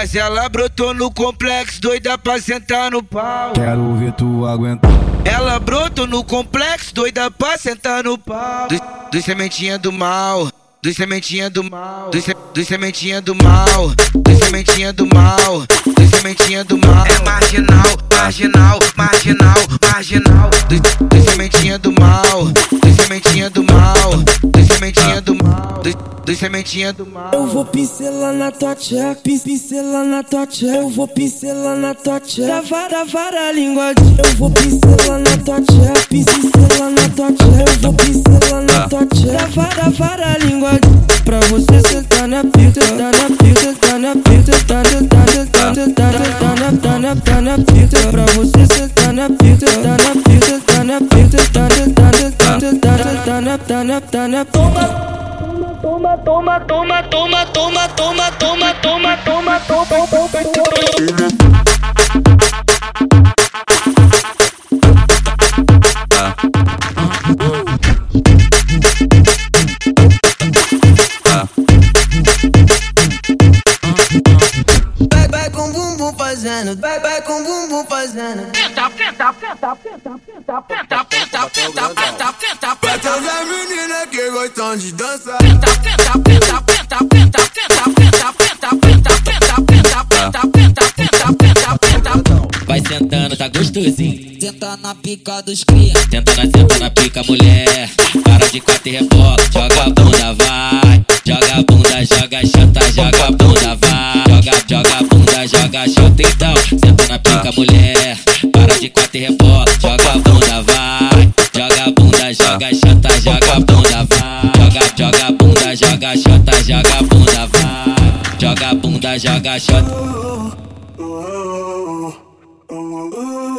Mas ela brotou no complexo, doida pra sentar no pau. Quero ver tu aguentar. Ela brotou no complexo, doida pra sentar no pau. Do, do sementinha do mal. Do sementinha do mal, do, se, do sementinha do mal, do sementinha do mal, do sementinha do mal. É marginal, marginal, marginal, marginal. Do, do sementinha do mal, do sementinha do mal, do sementinha do mal, do, do sementinha do mal. Eu vou pincelar na tua tcheca, pincelar na tua tcheca. Eu vou pincelar na tua tcheca, vara, vara, língua. Eu vou pincelar na tua tcheca, pincelar na tua tcheca. Eu vou pincelar na tua tcheca, vara, vara, língua. Pra você sentar na pica, sentar na pica, sentar na pica, sentar, sentar, sentar, sentar, sentar na, tá na, tá na pica. Pra você sentar na pica, sentar na pica, sentar na pica, sentar, sentar, sentar, sentar, sentar na, tá na, tá na. Toma. Toma, toma, toma, toma, toma, toma, toma, toma, toma, toma, toma. Vai, vai com bumbum fazendo, vai, vai com bumbum fazendo. Penta, penta, penta, penta, penta, penta, penta, penta, penta, penta, Pra penta, todas as meninas que gostam de dançar. penta, penta, sentando, tá gostosinho. Senta na pica dos cria. Senta na, senta na pica, mulher. Para de quatro e rebola. Joga a bunda, vai. Joga a bunda, joga chota, joga a bunda, vai. Joga, joga a bunda, joga chota, então. Senta na pica, mulher. Para de quatro e rebola. Joga a bunda, vai. Joga a bunda, joga chota, joga a bunda, vai. Joga, joga a bunda, joga chota, joga a bunda, vai. Joga a bunda, joga chota. ooh.